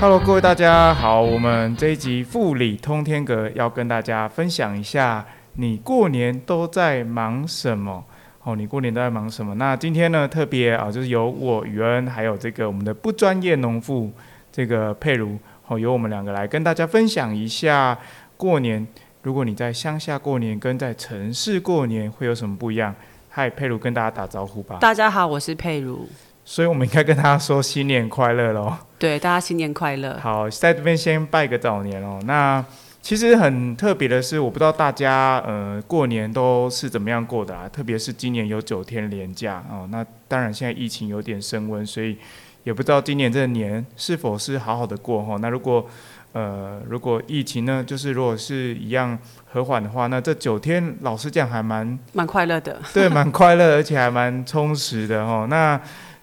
Hello，各位大家好，我们这一集富理通天阁要跟大家分享一下，你过年都在忙什么？哦，你过年都在忙什么？那今天呢，特别啊，就是由我宇恩，还有这个我们的不专业农妇这个佩如，哦，由我们两个来跟大家分享一下过年。如果你在乡下过年，跟在城市过年会有什么不一样？嗨，佩如跟大家打招呼吧。大家好，我是佩如。所以我们应该跟大家说新年快乐喽。对，大家新年快乐。好，在这边先拜个早年哦。那其实很特别的是，我不知道大家呃过年都是怎么样过的啊？特别是今年有九天连假哦。那当然现在疫情有点升温，所以也不知道今年这个年是否是好好的过哈。那如果呃如果疫情呢，就是如果是一样和缓的话，那这九天老实讲还蛮蛮快乐的。对，蛮快乐，而且还蛮充实的哈。那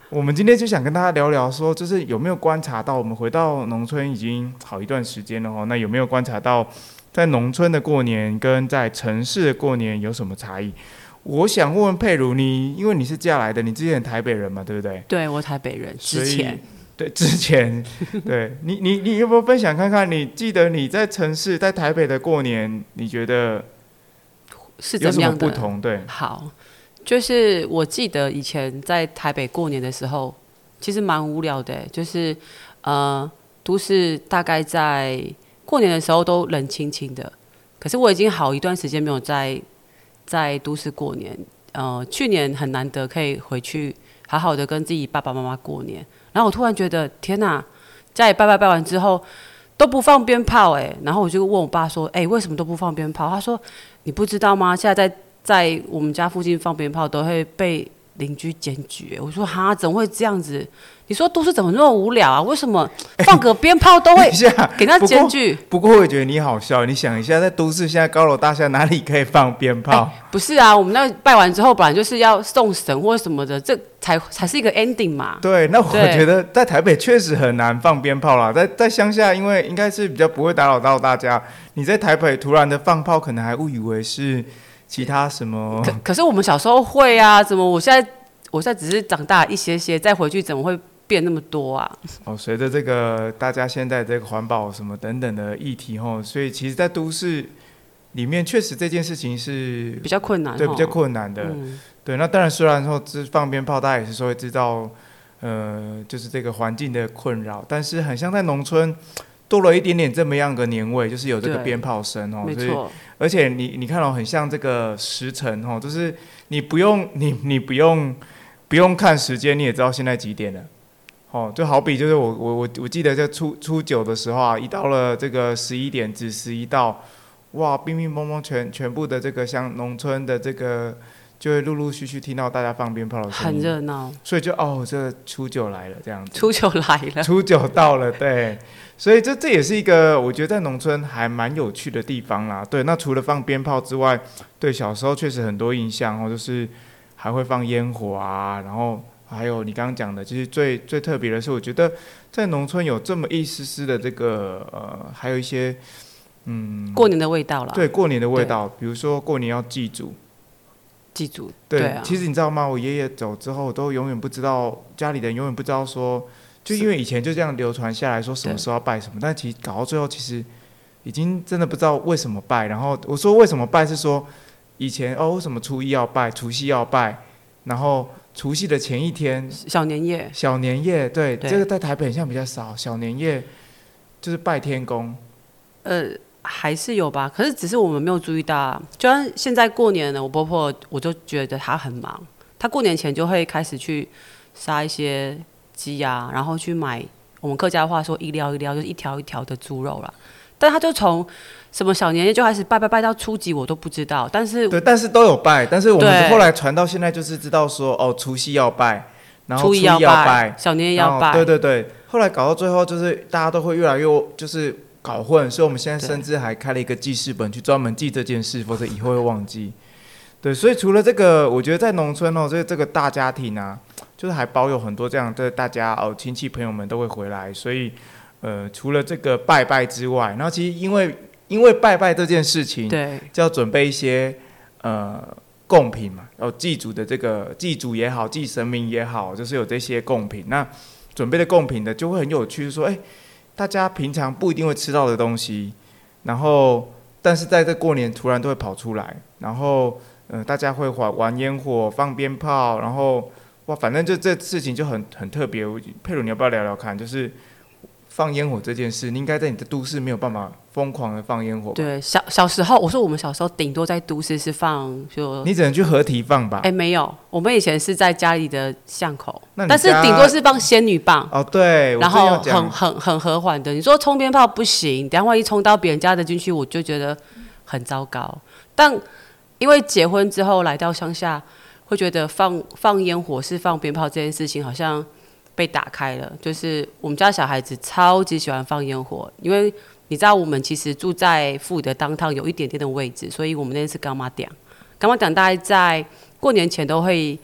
我们今天就想跟大家聊聊，说就是有没有观察到，我们回到农村已经好一段时间了哦，那有没有观察到，在农村的过年跟在城市的过年有什么差异？我想问问佩如，你因为你是嫁来的，你之前台北人嘛，对不对？对，我台北人。之前，对之前，对你你你有没有分享看看？你记得你在城市在台北的过年，你觉得是怎么样不同？对，好。就是我记得以前在台北过年的时候，其实蛮无聊的。就是呃，都市大概在过年的时候都冷清清的。可是我已经好一段时间没有在在都市过年。呃，去年很难得可以回去好好的跟自己爸爸妈妈过年。然后我突然觉得，天哪！家里拜拜拜完之后都不放鞭炮哎。然后我就问我爸说：“哎，为什么都不放鞭炮？”他说：“你不知道吗？现在在。”在我们家附近放鞭炮都会被邻居检举。我说哈，怎么会这样子？你说都市怎么那么无聊啊？为什么放个鞭炮都会 给他检举？不过我觉得你好笑，你想一下，在都市现在高楼大厦哪里可以放鞭炮？不是啊，我们那拜完之后本来就是要送神或什么的，这才才是一个 ending 嘛。对，那我觉得在台北确实很难放鞭炮啦。在在乡下，因为应该是比较不会打扰到大家。你在台北突然的放炮，可能还误以为是。其他什么？可可是我们小时候会啊，怎么我现在我现在只是长大一些些，再回去怎么会变那么多啊？哦，随着这个大家现在这个环保什么等等的议题吼，所以其实，在都市里面确实这件事情是比较困难，对，比较困难的。对，那当然虽然说这放鞭炮，大家也是说会知道，呃，就是这个环境的困扰，但是很像在农村。多了一点点这么样的年味，就是有这个鞭炮声哦，所以而且你你看哦，很像这个时辰哦，就是你不用你你不用不用看时间，你也知道现在几点了，哦，就好比就是我我我我记得在初初九的时候啊，一到了这个十一点子十一到，哇，乒乒乓乓全全部的这个像农村的这个。就会陆陆续续听到大家放鞭炮的声音，很热闹，所以就哦，这初九来了这样子。初九来了，初九到了，对，所以这这也是一个我觉得在农村还蛮有趣的地方啦。对，那除了放鞭炮之外，对小时候确实很多印象哦，就是还会放烟火啊，然后还有你刚刚讲的，其实最最特别的是，我觉得在农村有这么一丝丝的这个呃，还有一些嗯，过年的味道啦。对，过年的味道，比如说过年要祭祖。记住，对，其实你知道吗？我爷爷走之后，都永远不知道家里人永远不知道说，就因为以前就这样流传下来说什么时候要拜什么，但其实搞到最后，其实已经真的不知道为什么拜。然后我说为什么拜是说以前哦，为什么初一要拜，除夕要拜，然后除夕的前一天小年夜，小年夜，对，这个在台北像比较少，小年夜就是拜天公，呃。还是有吧，可是只是我们没有注意到。就像现在过年了，我婆婆我就觉得她很忙，她过年前就会开始去杀一些鸡啊，然后去买我们客家话说一撩一撩，就是一条一条的猪肉了。但她就从什么小年夜就开始拜拜拜到初几，我都不知道。但是对，但是都有拜。但是我们后来传到现在，就是知道说哦，除夕要拜，然后初一要拜，小年夜要拜。对对对，后来搞到最后，就是大家都会越来越就是。搞混，所以我们现在甚至还开了一个记事本，去专门记这件事，否则以后会忘记。对，所以除了这个，我觉得在农村哦，这这个大家庭啊，就是还包有很多这样的大家哦，亲戚朋友们都会回来。所以，呃，除了这个拜拜之外，然后其实因为因为拜拜这件事情，对，就要准备一些呃贡品嘛，然后祭祖的这个祭祖也好，祭神明也好，就是有这些贡品。那准备的贡品呢就会很有趣，说哎。大家平常不一定会吃到的东西，然后但是在这过年突然都会跑出来，然后嗯大家会玩玩烟火、放鞭炮，然后哇，反正就这事情就很很特别。佩鲁，你要不要聊聊看？就是放烟火这件事，你应该在你的都市没有办法疯狂的放烟火吧。对，小小时候，我说我们小时候顶多在都市是放就，你只能去合体放吧。哎，没有，我们以前是在家里的巷口，但是顶多是放仙女棒，哦，对，然后很很很和缓的。你说冲鞭炮不行，等下万一冲到别人家的军区，我就觉得很糟糕。但因为结婚之后来到乡下，会觉得放放烟火是放鞭炮这件事情好像被打开了。就是我们家小孩子超级喜欢放烟火，因为你知道我们其实住在富德当趟有一点点的位置，所以我们那天是干妈点，干妈点大概在过年前都会。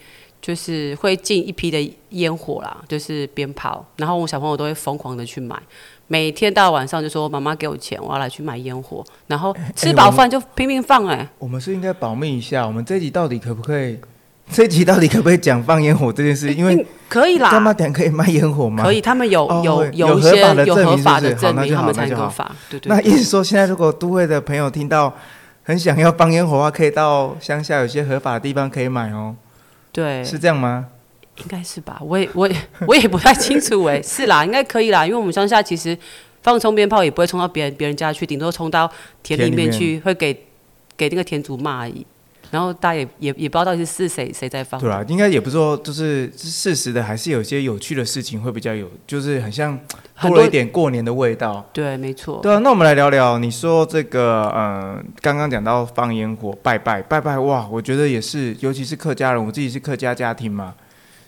就是会进一批的烟火啦，就是鞭炮，然后我小朋友都会疯狂的去买，每天到晚上就说妈妈给我钱，我要来去买烟火，然后吃饱饭就拼命放哎、我们是应该保密一下，我们这一集到底可不可以？这一集到底可不可以讲放烟火这件事？因为嗯可以干妈啦，点可以卖烟火吗？可以，。他们有、哦有有一些有合法的证明，是是好那就他们才好那就好能够发，对对对那意思说，现在如果都会的朋友听到很想要放烟火的话，可以到乡下有些合法的地方可以买哦，对，是这样吗？应该是吧？我也我也 我也不太清楚哎、是啦，应该可以啦，因为我们乡下其实放冲鞭炮也不会冲到别人别人家去，顶多冲到田里面去，会给给那个田主骂而已。然后大家也也也不知道到底是是谁谁在放。对啊，应该也不是说就是是事实的，还是有些有趣的事情会比较有，就是很像多多了一点过年的味道。对，没错。对啊，那我们来聊聊，你说这个，嗯，刚刚讲到放烟火、拜拜、拜拜，哇，我觉得也是，尤其是客家人，我自己是客家家庭嘛，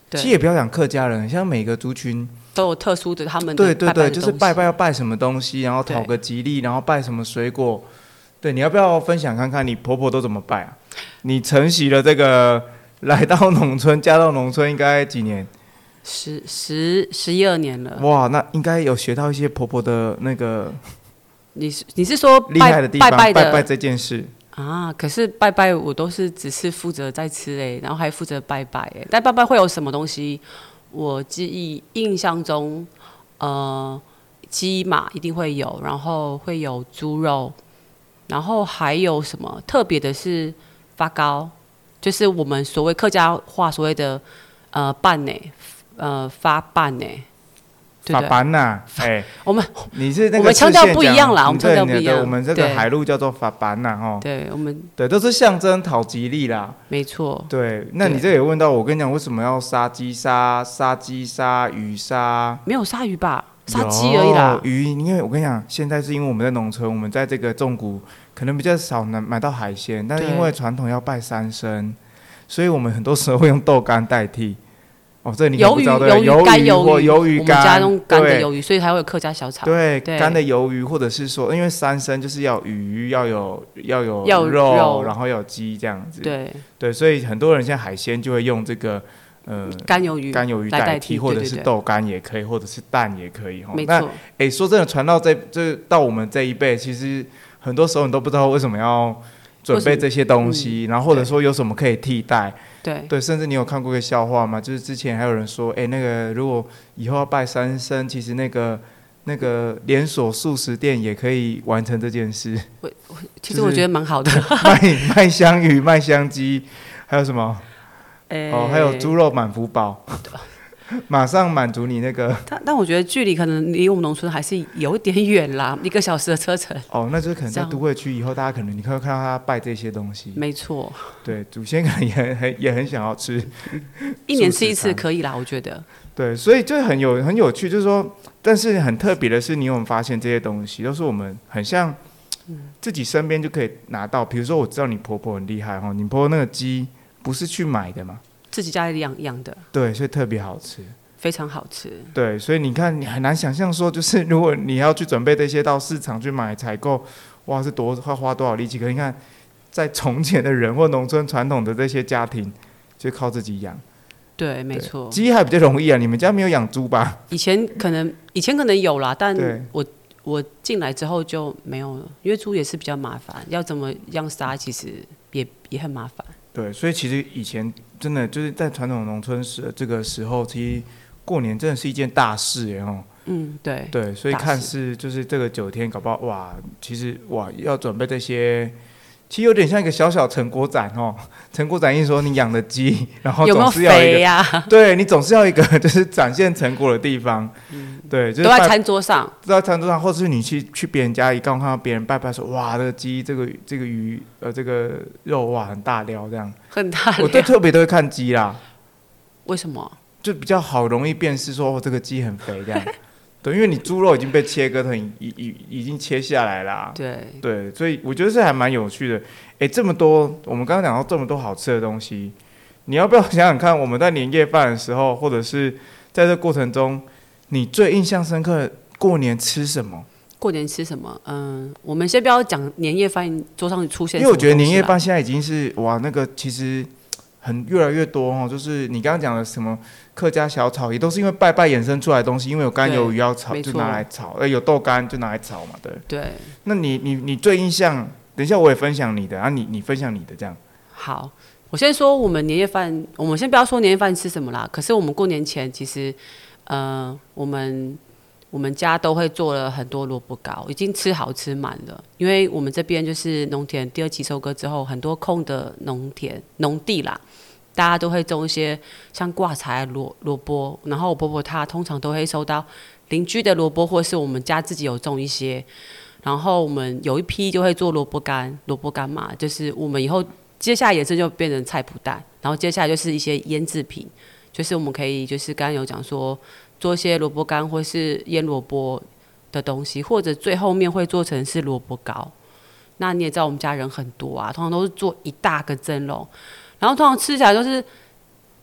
对其实也不要讲客家人，像每个族群，都有特殊的他们的对对对，就是拜拜要拜什么东西，然后讨个吉利，然后拜什么水果，对，你要不要分享看看你婆婆都怎么拜啊？你承袭了这个，来到农村，嫁到农村应该几年？十十十一二年了。哇，那应该有学到一些婆婆的那个你是你是说厉害的地方，拜拜的拜拜这件事。啊？可是拜拜我都是只是负责在吃哎，然后还负责拜拜哎。但拜拜会有什么东西？我记忆印象中，呃，鸡嘛一定会有，然后会有猪肉，然后还有什么特别的是发糕，就是我们所谓客家话所谓的呃拌呢，呃发拌呢，对法不对？班呐，哎，我们你是那个我们腔调不一样啦我们腔调不一样我们这个海陆叫做法班呐，哈，对我们对，都是象征讨吉利啦。没错，对，那你这也问到我，跟你讲，为什么要杀鸡杀杀鸡杀鱼杀？没有杀鱼吧？杀鸡而已啦。鱼，因为我跟你讲，现在是因为我们在农村，我们在这个种谷，可能比较少能买到海鲜，但是因为传统要拜三牲，所以我们很多时候会用豆干代替。哦，这你不知道对不对？鱿鱼、干鱿鱼，我们家干，用干的对鱿鱼，所以才会有客家小炒。对，干的鱿鱼，或者是说，因为三牲就是要鱼，要有要有肉，然后要有鸡这样子。对，对，所以很多人现在海鲜就会用这个呃干鱿鱼，干鱿鱼来代代替，或者是豆干也可以，或者是蛋也可以哈。那没错，哎，说真的，传到这这到我们这一辈，其实很多时候你都不知道为什么要准备这些东西，然后或者说有什么可以替代。对对，甚至你有看过一个笑话吗？就是之前还有人说，哎，那个如果以后要拜三生，其实那个那个连锁素食店也可以完成这件事，就是其实我觉得蛮好的。卖卖香鱼、卖香鸡，还有什么？哎哦，还有猪肉满福堡，马上满足你那个 但但我觉得距离可能离我们农村还是有点远啦，一个小时的车程。哦，那就是可能在都会区以后，大家可能你会看到他拜这些东西，没错，对，祖先可能也很很也很想要吃，一年吃一次可以啦，我觉得。对，所以就很有很有趣，就是说，但是很特别的是，你有没有发现这些东西都是我们很像自己身边就可以拿到，比如说我知道你婆婆很厉害哈，你婆婆那个鸡不是去买的嘛，自己家里养养的，对，所以特别好吃。非常好吃。对，所以你看，你很难想象说，就是如果你要去准备这些到市场去买采购，哇，是多花花多少力气？可是你看，在从前的人或农村传统的这些家庭，就靠自己养。对，没错。鸡还比较容易啊，你们家没有养猪吧？以前可能以前可能有啦，但我我进来之后就没有了，因为猪也是比较麻烦，要怎么样杀，其实也也很麻烦。对，所以其实以前真的就是在传统农村时这个时候，其实过年真的是一件大事哎哦。嗯，对，对，所以看事似就是这个九天，搞不好哇，其实哇要准备这些，其实有点像一个小小成果展哦。成果展意思说你养的鸡，然后 总是要一个，对你总是要一个就是展现成果的地方。对，就是都在餐桌上，在餐桌上，或者是你去去别人家一刚看到别人拜拜说，哇，这个鸡，这个这个鱼，呃，这个肉哇很大料这样。很大我都。特别都会看鸡啦，为什么？就比较好容易辨识说，哦，这个鸡很肥这样。对，因为你猪肉已经被切割成已已已经切下来啦。对，对，所以我觉得这还蛮有趣的。哎，这么多，我们刚刚讲到这么多好吃的东西，你要不要想想看，我们在年夜饭的时候，或者是在这过程中，你最印象深刻过年吃什么？过年吃什么？嗯，我们先不要讲年夜饭桌上出现，因为我觉得年夜饭现在已经是哇，那个其实很越来越多哦。就是你刚刚讲的什么客家小炒，也都是因为拜拜衍生出来的东西。因为有干对鱿鱼要炒，就拿来炒；呃，有豆干就拿来炒嘛。对。对，那你你你最印象？等一下我也分享你的，啊你你分享你的这样。好，我先说我们年夜饭，我们先不要说年夜饭吃什么啦。可是我们过年前其实，呃，我们我们家都会做了很多萝卜糕，已经吃好吃满了。因为我们这边就是农田第二期收割之后，很多空的农田农地啦，大家都会种一些像挂菜萝萝卜。然后我婆婆她通常都会收到邻居的萝卜，或是我们家自己有种一些。然后我们有一批就会做萝卜干，萝卜干嘛，就是我们以后接下来衍生就变成菜脯蛋，然后接下来就是一些腌制品，就是我们可以就是刚刚有讲说做一些萝卜干或是腌萝卜的东西，或者最后面会做成是萝卜糕。那你也知道我们家人很多啊，通常都是做一大个蒸笼，然后通常吃起来都是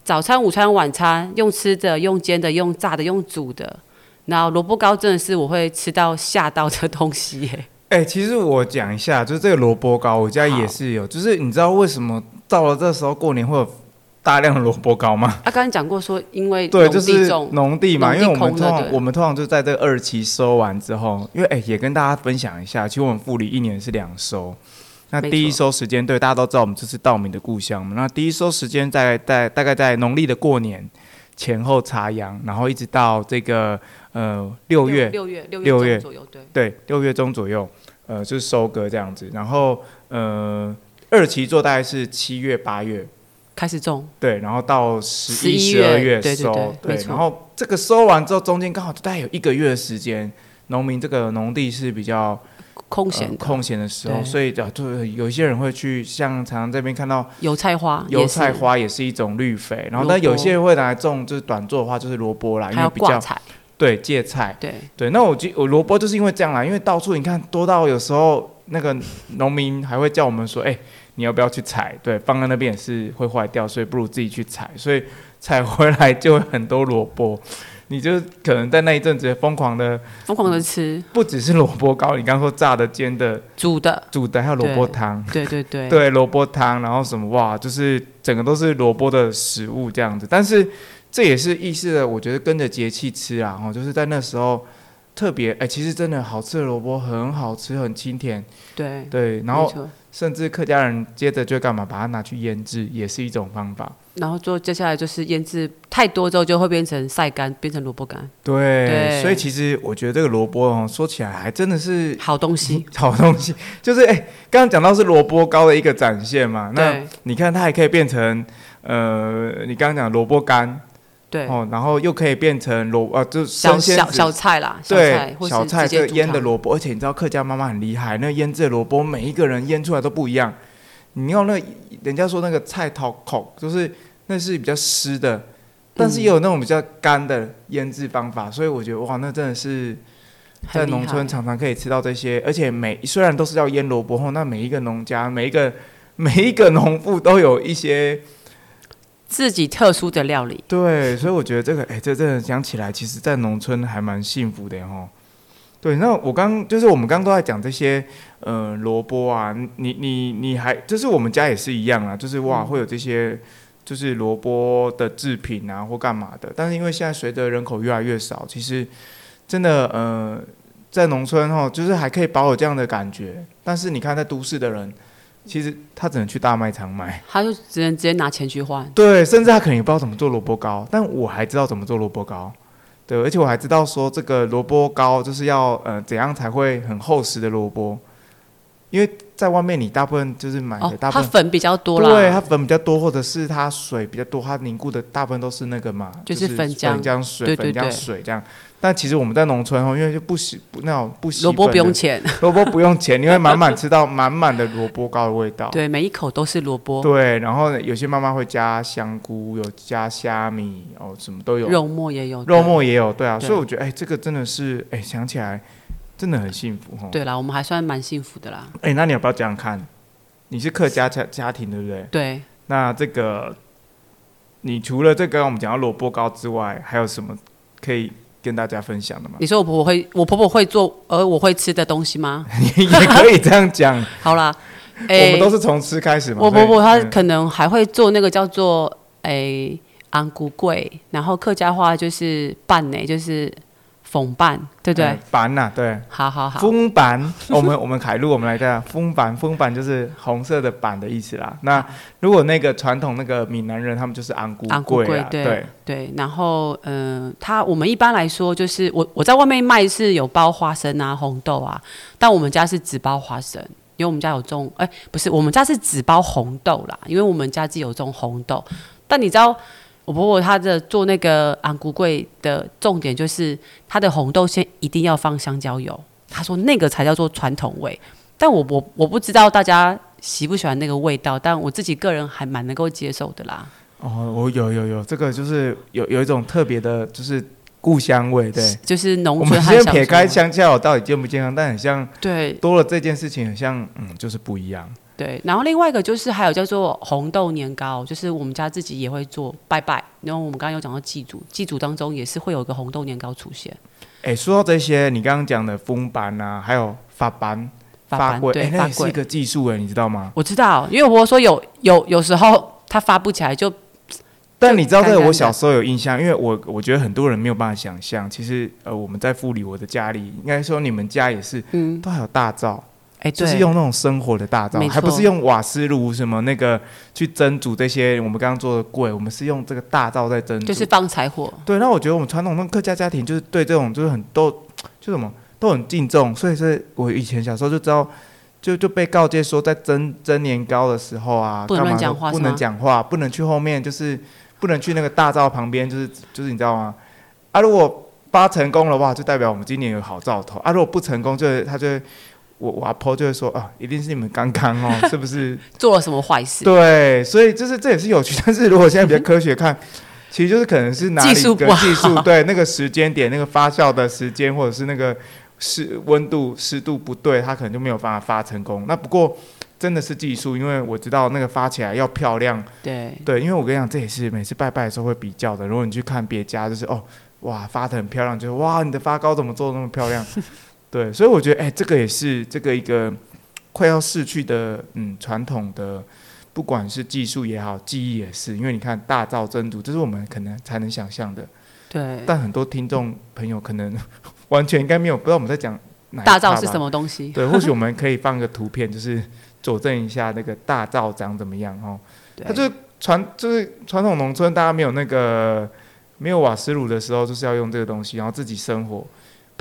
早餐、午餐、晚餐用吃的、用煎的、用炸的、用煮的。然后萝卜糕真的是我会吃到吓到的东西耶。哎、其实我讲一下，就是这个萝卜糕，我家也是有。就是你知道为什么到了这时候过年会有大量的萝卜糕吗？啊，刚刚讲过说，因为对，就是农地嘛，地因为我们通常我们通常就在这个二期收完之后，因为哎、也跟大家分享一下，其实我们富里一年是两收。那第一错。收时间，对大家都知道，我们这是稻米的故乡嘛。那第一收时间在在大概在农历的过年前后插秧，然后一直到这个呃六月六月六六月左右，对，对，六月中左右，呃，就是收割这样子。然后，呃，二期做大概是七月、八月，开始种，对，然后到十一、十二月收，对。然后这个收完之后，中间刚好大概有一个月的时间，农民这个农地是比较空闲空闲的时候，所以啊，就有一些人会去，像常常这边看到油菜花，油菜花也是一种绿肥，然后萝但有些人会拿来种，就是短做的话就是萝卜啦，因还为比较对芥菜。对，对，那我记我萝卜就是因为这样啦，因为到处你看多到有时候那个农民还会叫我们说，哎、你要不要去采？对，放在那边也是会坏掉，所以不如自己去采。所以采回来就会很多萝卜，你就可能在那一阵子疯狂的，疯狂的吃不只是萝卜糕，你刚刚说炸的、煎的、煮的，煮的，还有萝卜汤。对对对，对，萝卜汤，然后什么哇，就是整个都是萝卜的食物这样子。但是这也是意识的，我觉得跟着节气吃啊，哦，就是在那时候特别哎、其实真的好吃的萝卜很好吃，很清甜，对，对。然后甚至客家人接着就干嘛，把它拿去腌制，也是一种方法。然后做接下来就是腌制太多之后就会变成晒干，变成萝卜干，对，对所以其实我觉得这个萝卜哦，说起来还真的是好东西。好东西，就是哎，刚刚讲到是萝卜糕的一个展现嘛，那你看它还可以变成呃，你刚刚讲萝卜干。对，哦，然后又可以变成萝呃，就生鲜小小菜啦，小菜对小菜这腌的萝卜，而且你知道客家妈妈很厉害，那腌制萝卜每一个人腌出来都不一样。你用那人家说那个菜头口，就是那是比较湿的，但是也有那种比较干的腌制方法，所以我觉得哇，那真的是在农村常常可以吃到这些，而且每虽然都是要腌萝卜后，那每一个农家每一个每一个农妇都有一些。自己特殊的料理。对，所以我觉得这个，哎、这真的讲起来，其实在农村还蛮幸福的哈。对，那我刚就是我们刚刚都在讲这些，呃，萝卜啊，你你你还就是我们家也是一样啊，就是哇，会有这些就是萝卜的制品啊或干嘛的。但是因为现在随着人口越来越少，其实真的呃，在农村哈，就是还可以保有这样的感觉。但是你看在都市的人，其实他只能去大卖场买。他就只能直接拿钱去换。对，甚至他可能也不知道怎么做萝卜糕，但我还知道怎么做萝卜糕。对，而且我还知道说这个萝卜糕就是要呃怎样才会很厚实的萝卜，因为在外面你大部分就是买哦的，大部分、它粉比较多啦，对它粉比较多，或者是它水比较多，它凝固的大部分都是那个嘛，就是是粉浆粉浆水、对对粉浆水这样。但其实我们在农村哦，因为就不洗不那种不洗萝卜不用钱，萝卜不用钱，你会满满吃到满满的萝卜糕的味道。对，每一口都是萝卜，对，然后呢有些妈妈会加香菇，有加虾米，哦，什么都有，肉末也有，肉末也有，对啊，对所以我觉得，哎，这个真的是，哎，想起来真的很幸福哈。对啦，我们还算蛮幸福的啦。哎，那你要不要这样看？你是客家家家庭对不对？对，那这个，你除了这个我们讲到萝卜糕之外，还有什么可以跟大家分享的嘛？你说我婆婆会，我婆婆会做，而我会吃的东西吗？也可以这样讲，好啦，我们都是从吃开始嘛。我婆婆她嗯可能还会做那个叫做诶安骨桂，然后客家话就是拌呢，就是缝板，对不对？嗯板呐，对，好好好，风板，我们我们凯路，我们来看封板，封板就是红色的板的意思啦。那如果那个传统那个闽南人，他们就是安菇安菇桂啦，桂对对，对，然后嗯、呃，它我们一般来说就是我我在外面卖是有包花生啊、红豆啊，但我们家是只包花生，因为我们家有种，哎、不是，我们家是只包红豆啦，因为我们家自己有种红豆。但你知道，我婆婆她的做那个安菇桂的重点就是她的红豆馅一定要放香蕉油，她说那个才叫做传统味。但我我我不知道大家喜不喜欢那个味道，但我自己个人还蛮能够接受的啦。哦，我有有有，这个就是有有一种特别的，就是故乡味，对。就是农我村和小们先撇开香蕉到底健不健康，但很像对多了这件事情，很像嗯，就是不一样。对，然后另外一个就是还有叫做红豆年糕，就是我们家自己也会做拜拜。然后我们刚刚有讲到祭祖，祭祖当中也是会有一个红豆年糕出现。哎，说到这些，你刚刚讲的封板啊，还有发板、发班柜，对哎，那是一个技术哎，你知道吗？我知道，因为我说有有有时候它发不起来就，但你知道这个，我小时候有印象，因为我我觉得很多人没有办法想象，其实呃，我们在富里，我的家里，应该说你们家也是，嗯，都还有大灶，哎，就是用那种生火的大灶还不是用瓦斯炉什么那个去蒸煮这些我们刚刚做的柜，我们是用这个大灶在蒸煮。就是放柴火，对，那我觉得我们传统那种客家家庭就是对这种就是很都就什么都很敬重，所以是我以前小时候就知道。就就被告诫说，在蒸蒸年糕的时候啊，不能讲话不能讲话，不能去后面，就是不能去那个大灶旁边，就是就是你知道吗？啊，如果发成功的话，就代表我们今年有好兆头啊；如果不成功，就他就会我我阿婆就会说啊，一定是你们刚刚哦，是不是？做了什么坏事？对，所以就是这也是有趣。但是如果现在比较科学看，其实就是可能是哪里技术不好技术对那个时间点、那个发酵的时间，或者是那个湿温度、湿度不对，它可能就没有办法发成功。那不过真的是技术，因为我知道那个发起来要漂亮，对，对，因为我跟你讲，这也是每次拜拜的时候会比较的。如果你去看别家，就是哦，哇，发的很漂亮，就是哇，你的发糕怎么做的那么漂亮？对，所以我觉得，哎、这个也是这个一个快要逝去的，嗯，传统的，不管是技术也好，技艺也是，因为你看大灶蒸煮，这是我们可能才能想象的，对，但很多听众朋友可能 完全应该没有不知道我们在讲大灶是什么东西？对，或许我们可以放个图片，就是佐证一下那个大灶长怎么样哦。对它就是传就是传统农村，大家没有那个没有瓦斯炉的时候，就是要用这个东西，然后自己生火。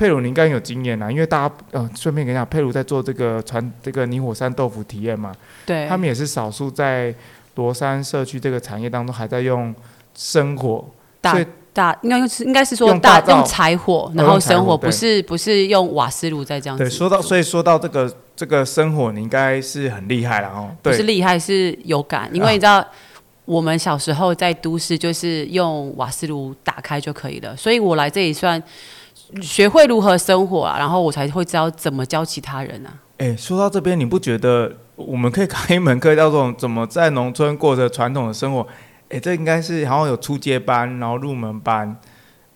佩鲁，你应该有经验啦，因为大家呃，顺便跟你讲，佩鲁在做这个传这个泥火山豆腐体验嘛，对，他们也是少数在罗山社区这个产业当中还在用生火，大所以大应该是应该是说大用柴火，然后生火，火不是不是用瓦斯炉在这样子对，说到所以说到这个这个生火，你应该是很厉害了哦。不对，是厉害，是有感，因为你知道。我们小时候在都市就是用瓦斯炉打开就可以了，所以我来这里算学会如何生活啊，然后我才会知道怎么教其他人啊。哎，说到这边，你不觉得我们可以开一门课叫做怎么在农村过着传统的生活？哎，这应该是好像有初阶班，然后入门班。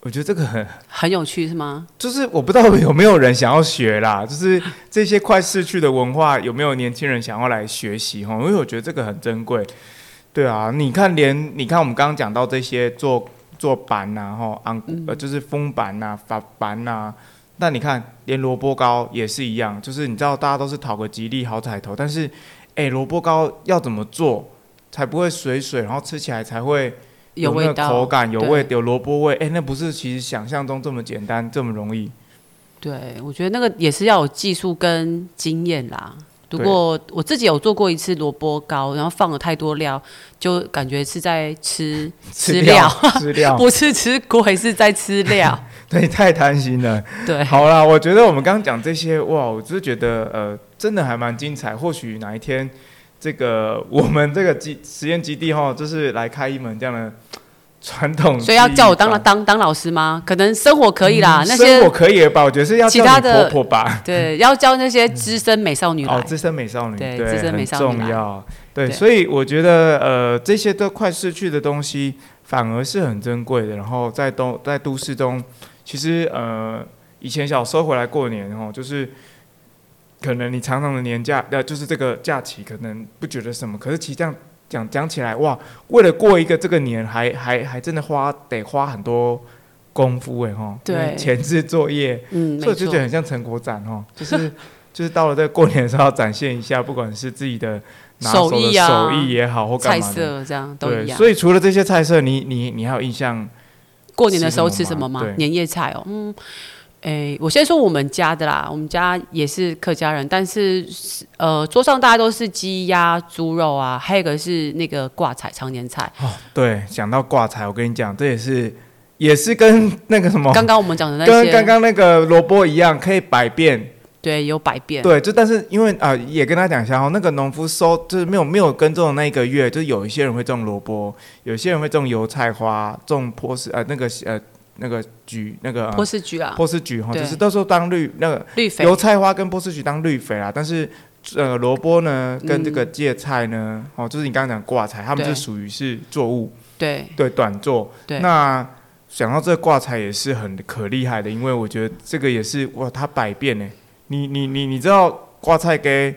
我觉得这个很，很有趣是吗？就是我不知道有没有人想要学啦，就是这些快逝去的文化，有没有年轻人想要来学习哈？因为我觉得这个很珍贵。对啊，你看连你看我们刚刚讲到这些做做板呐、哈，昂呃就是封板呐、法板呐、那你看连萝卜糕也是一样，就是你知道大家都是讨个吉利好彩头，但是哎萝卜糕要怎么做才不会水水，然后吃起来才会那个有味道，口感，有味，有萝卜味。哎，那不是其实想象中这么简单，这么容易。对，我觉得那个也是要有技术跟经验啦。如果我自己有做过一次萝卜糕，然后放了太多料，就感觉是在吃 吃料料，吃料，不是吃鬼，是在吃料。对，太贪心了。对，好啦，我觉得我们刚刚讲这些，哇，我只是觉得呃，真的还蛮精彩。或许哪一天，这个我们这个基实验基地哈，就是来开一门这样的传统所以要叫我当当当老师吗？可能生活可以啦，那些生活可以吧？我觉得是要其他的婆婆吧。对要教那些资深美少女来。哦，资深美少女，对对，资深美少女重要。对，对所以我觉得呃，这些都快逝去的东西，反而是很珍贵的。然后在都在都市中，其实呃，以前小时候回来过年哦，就是可能你长长的年假，呃，就是这个假期，可能不觉得什么，可是其实这样讲讲起来，哇，为了过一个这个年，还还还真的花得花很多功夫哎哈，对前置作业。嗯，所以就觉得，很像成果展哦，就是 就是到了这过年的时候要展现一下，不管是自己的拿手的手艺也好，或干菜。色这样都一对，样。所以除了这些菜色，你你你还有印象？过年的时候吃什么吗对？吃什么吗年夜菜哦，嗯，诶，我先说我们家的啦，我们家也是客家人，但是呃，桌上大家都是鸡鸭猪肉啊，还有一个是那个挂菜常年菜。对，讲到挂菜，我跟你讲，这也是也是跟那个什么，刚刚我们讲的那 些跟，刚刚那个萝卜一样，可以百变。对有百变，对，就但是因为啊、也跟他讲一下哦，那个农夫收就是没有没有耕种的那一个月，就是有一些人会种萝卜，有些人会种油菜花，种波斯呃那个呃那个菊那个、呃波斯菊啊，波斯菊哈，就是到时候当绿那个绿肥。油菜花跟波斯菊当绿肥啦，但是呃萝卜呢跟这个嗯芥菜呢，哦就是你刚刚讲挂菜，它们对是属于是作物，对。对短作。对。那想到这个挂菜也是很可厉害的，因为我觉得这个也是哇，它百变呢。你你你你知道挂菜给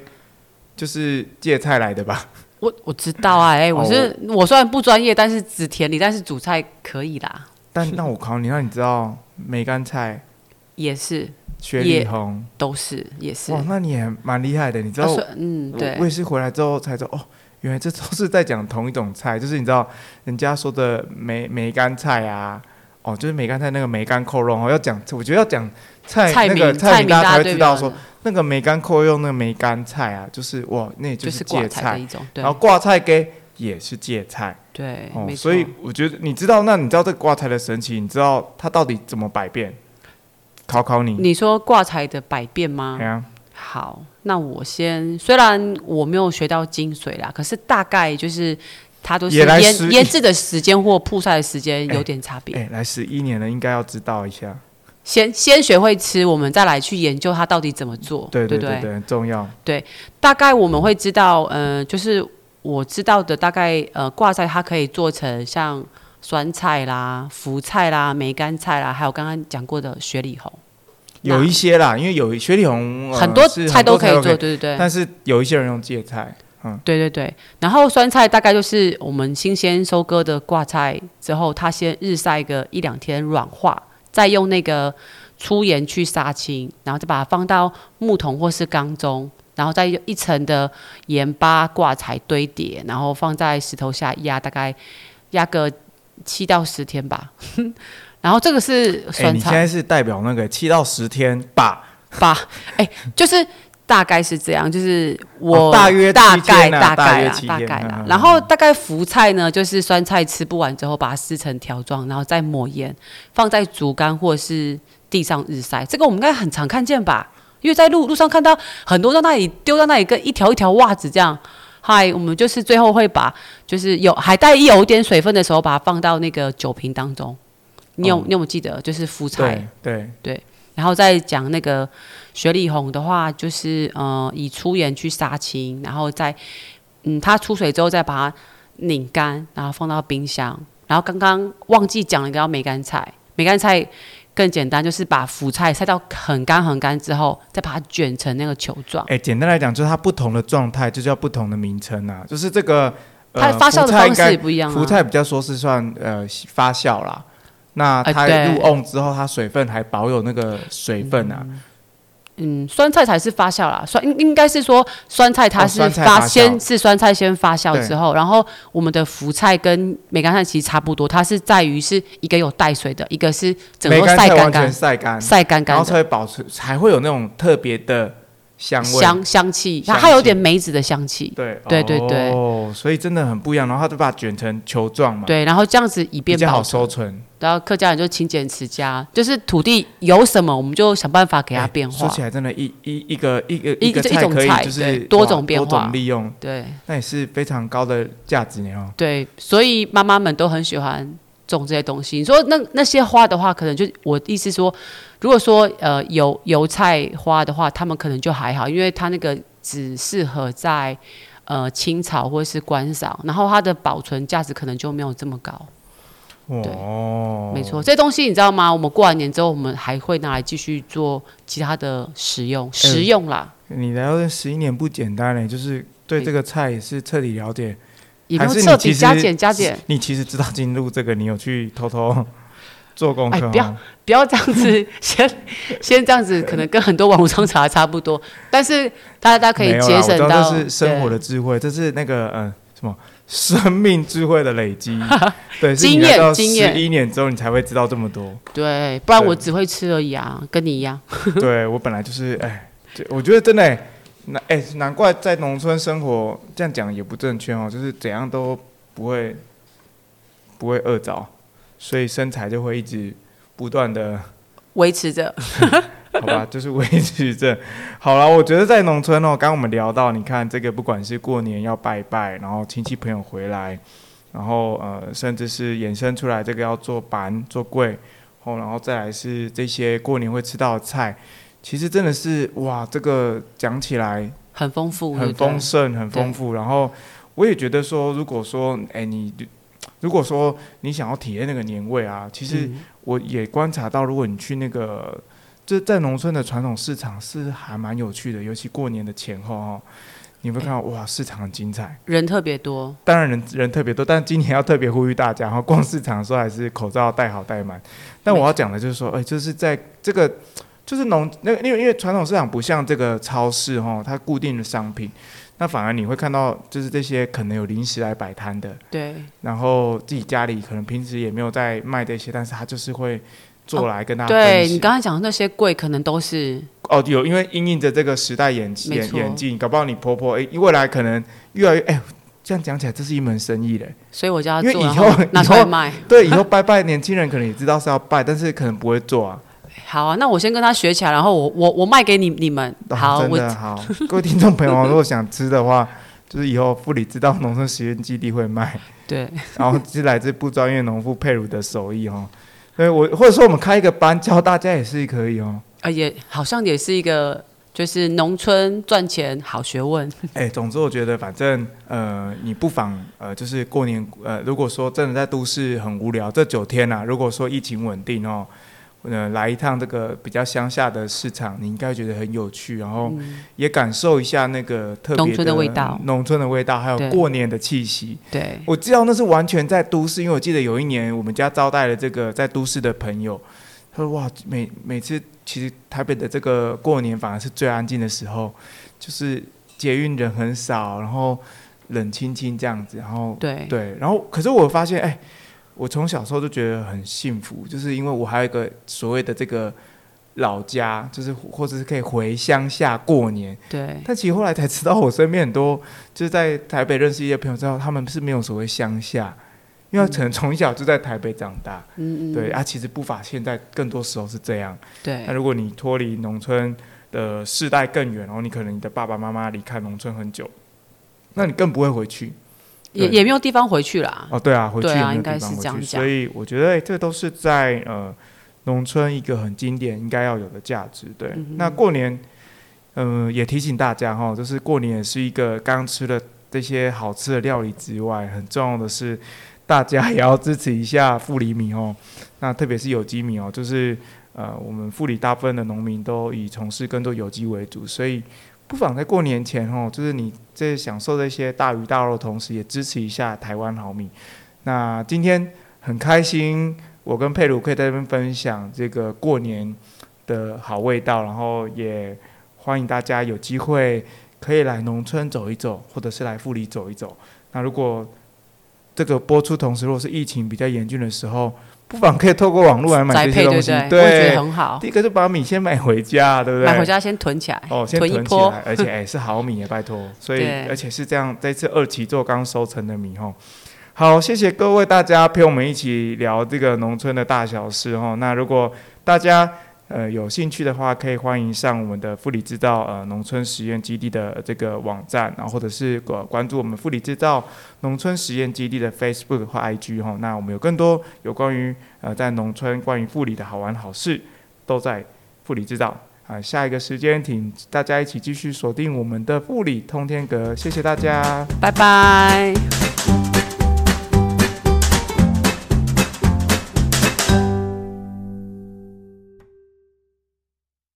就是芥菜来的吧？我我知道啊，哎、我是、哦。我虽然不专业，但是只田里，但是煮菜可以啦，但那我考你，那你知道梅干菜、也是。雪里红？都是也是，哇，那你也蛮厉害的。你知道啊嗯我对。我也是回来之后才知道，哦，原来这都是在讲同一种菜，就是你知道人家说的梅梅干菜啊，哦，就是梅干菜那个梅干扣肉哦，要讲，我觉得要讲菜菜那个菜名大家才会知道说那个梅干扣肉那个梅干菜啊，就是哇，那也就是芥菜，菜的一种，然后挂菜给也是芥菜对，所以我觉得你知道，那你知道这个挂菜的神奇，你知道它到底怎么百变？考考你，你说挂菜的百变吗好，那我先，虽然我没有学到精髓啦，可是大概就是它都是腌腌制的时间或曝晒的时间有点差别。哎，来十一年了，应该要知道一下。先先学会吃，我们再来去研究它到底怎么做，对不对对对对，很重要。对大概我们会知道，呃，就是我知道的大概，呃，挂菜它可以做成像酸菜啦、福菜啦、梅干菜啦，还有刚刚讲过的雪里红，有一些啦，因为有雪里红、呃很多菜都可以。做，对对对。但是有一些人用芥菜，嗯，对对对，然后酸菜大概就是我们新鲜收割的挂菜之后，它先日晒个一两天软化，再用那个粗盐去杀青，然后再把它放到木桶或是缸中，然后再用一层的盐巴挂菜堆叠，然后放在石头下压，大概压个七到十天吧。然后这个是哎、酸菜你现在是代表那个七到十天吧？吧？哎，就是大概是这样，就是我、哦大约大概大概啦大概啦。然后大概福菜呢，就是酸菜吃不完之后，把它撕成条状，然后再抹盐，放在竹竿或是地上日晒。这个我们应该很常看见吧？因为在路路上看到很多在那里丢到那里跟一条一条袜子这样。嗨，我们就是最后会把就是有还带有一点水分的时候，把它放到那个酒瓶当中。你有、哦你有没有记得？就是福菜对对，然后再讲那个雪里红的话，就是呃以粗盐去杀青，然后再嗯它出水之后再把它拧干，然后放到冰箱。然后刚刚忘记讲了一个叫梅干菜，梅干菜更简单，就是把腐菜晒到很干很干之后，再把它卷成那个球状。哎、简单来讲，就是它不同的状态就叫不同的名称啊，就是这个。它呃发酵的方式也不一样啊。腐菜比较说是算呃发酵啦，那它入瓮之后，它水分还保有那个水分啊，嗯，酸菜才是发酵啦，酸应应该是说酸菜它是发,、先是酸菜先发酵之后，然后我们的福菜跟梅干菜其实差不多，它是在于是一个有带水的，一个是整个晒干干。晒干，晒干干然后才会保持，才会有那种特别的香味。香香气，它香它有点梅子的香气。对对对对哦，所以真的很不一样。然后他就把它卷成球状嘛，对，然后这样子以比较好收存。然后客家人就勤俭持家，就是土地有什么，我们就想办法给它变化。说起来，真的，一一一个一个一一个菜可以种菜就是对多哇种变化多种利用，对那也是非常高的价值呢哦。对，所以妈妈们都很喜欢种这些东西。你说那那些花的话，可能就我意思说，如果说呃油油菜花的话，他们可能就还好，因为它那个只适合在呃清炒或是观赏，然后它的保存价值可能就没有这么高。对哦，没错，这东西你知道吗？我们过完年之后，我们还会拿来继续做其他的食用，食用啦，你来到这十一年不简单嘞，就是对这个菜也是彻底了解。还是你彻底其实加减加减。你其实知道进入这个，你有去偷偷 做功课哎不要哦不要这样子，先先这样子，可能跟很多网络上查的差不多，但是大家可以没有啦我知道节省到这是生活的智慧，这是那个呃什么生命智慧的累积。对，经验经验十一年之后，你才会知道这么多。对，不然我只会吃而已啊，跟你一样。对我本来就是哎，我觉得真的哎难哎难怪在农村生活这样讲也不正确哦，就是怎样都不会不会饿着，所以身材就会一直不断的。维持着，好吧，就是维持着。好了，我觉得在农村哦，刚刚我们聊到，你看这个，不管是过年要拜拜，然后亲戚朋友回来，然后呃，甚至是衍生出来这个要做板、做柜，哦，然后再来是这些过年会吃到的菜，其实真的是哇，这个讲起来很丰富，很丰盛、很丰富。然后我也觉得说，如果说哎你。如果说你想要体验那个年味啊，其实嗯我也观察到，如果你去那个，这在农村的传统市场是还蛮有趣的，尤其过年的前后哦，你会看到哇，市场很精彩。人特别多，当然人人特别多，但今年要特别呼吁大家，哈，逛市场的时候还是口罩戴好戴满。但我要讲的就是说，哎、就是在这个就是农那个，因为因为传统市场不像这个超市哈，它固定的商品，那反而你会看到就是这些可能有临时来摆摊的，对，然后自己家里可能平时也没有在卖这些，但是他就是会做来跟大家哦对。你刚才讲的那些贵，可能都是哦，有因为因应着这个时代演演演进，搞不好你婆婆哎，未来可能越来越哎，这样讲起来这是一门生意嘞。所以我就要做，因为以后后拿出来卖。对，以后拜拜，年轻人可能也知道是要拜，但是可能不会做啊。好啊，那我先跟他学起来，然后我我我卖给你你们。哦好，真我的好，各位听众朋友，如果想吃的话，就是以后妇里知道农村实验基地会卖，对然后是来自不专业农夫佩鲁的手艺哦。所以我或者说我们开一个班教大家也是可以哦。啊也好像也是一个就是农村赚钱好学问。哎、总之我觉得反正呃，你不妨呃，就是过年呃，如果说真的在都市很无聊，这九天啊，如果说疫情稳定哦，呃，来一趟这个比较乡下的市场，你应该觉得很有趣，然后也感受一下那个特别农村的味道农村的味道，还有过年的气息。对，我知道那是完全在都市，因为我记得有一年我们家招待了这个在都市的朋友，他说哇，每每次其实台北的这个过年反而是最安静的时候，就是捷运人很少，然后冷清清这样子，然后对。对，然后可是我发现，哎、我从小时候就觉得很幸福，就是因为我还有一个所谓的这个老家，就是或者是可以回乡下过年。对但其实后来才知道，我身边很多就是在台北认识一些朋友之后，他们是没有所谓乡下，因为可能从小就在台北长大。嗯嗯对啊，其实不乏现在更多时候是这样。对那如果你脱离农村的世代更远，然后你可能你的爸爸妈妈离开农村很久，那你更不会回去。对也也没有地方回去啦。哦，对啊，回去应该是这样讲所以我觉得、哎这都是在呃农村一个很经典应该要有的价值。对，嗯那过年，嗯、也提醒大家哈，就是过年也是一个刚吃了这些好吃的料理之外，很重要的是大家也要支持一下富里米哦。那特别是有机米哦，就是呃我们富里大部分的农民都以从事耕作有机为主，所以。不妨在过年前哦，就是你在享受这些大鱼大肉的同时，也支持一下台湾好米。那今天很开心，我跟佩鲁可以在这边分享这个过年的好味道，然后也欢迎大家有机会可以来农村走一走，或者是来富里走一走。那如果这个播出同时，如果是疫情比较严峻的时候，不妨可以透过网络来买这些东西。对，我觉得很好。第一个就把米先买回家，对不对？买回家先囤起来。哦，先囤起来，而且哎是好米，拜托。所以而且是这样，这次二期做刚收成的米哦。好，谢谢各位大家陪我们一起聊这个农村的大小事哦。那如果大家。呃，有兴趣的话，可以欢迎上我们的富里制造呃农村实验基地的这个网站，然后或者是关关注我们富里制造农村实验基地的 Facebook 或 IG 哈。那我们有更多有关于呃在农村关于富里的好玩好事，都在富里制造啊。下一个时间，请大家一起继续锁定我们的富里通天阁，谢谢大家，拜拜。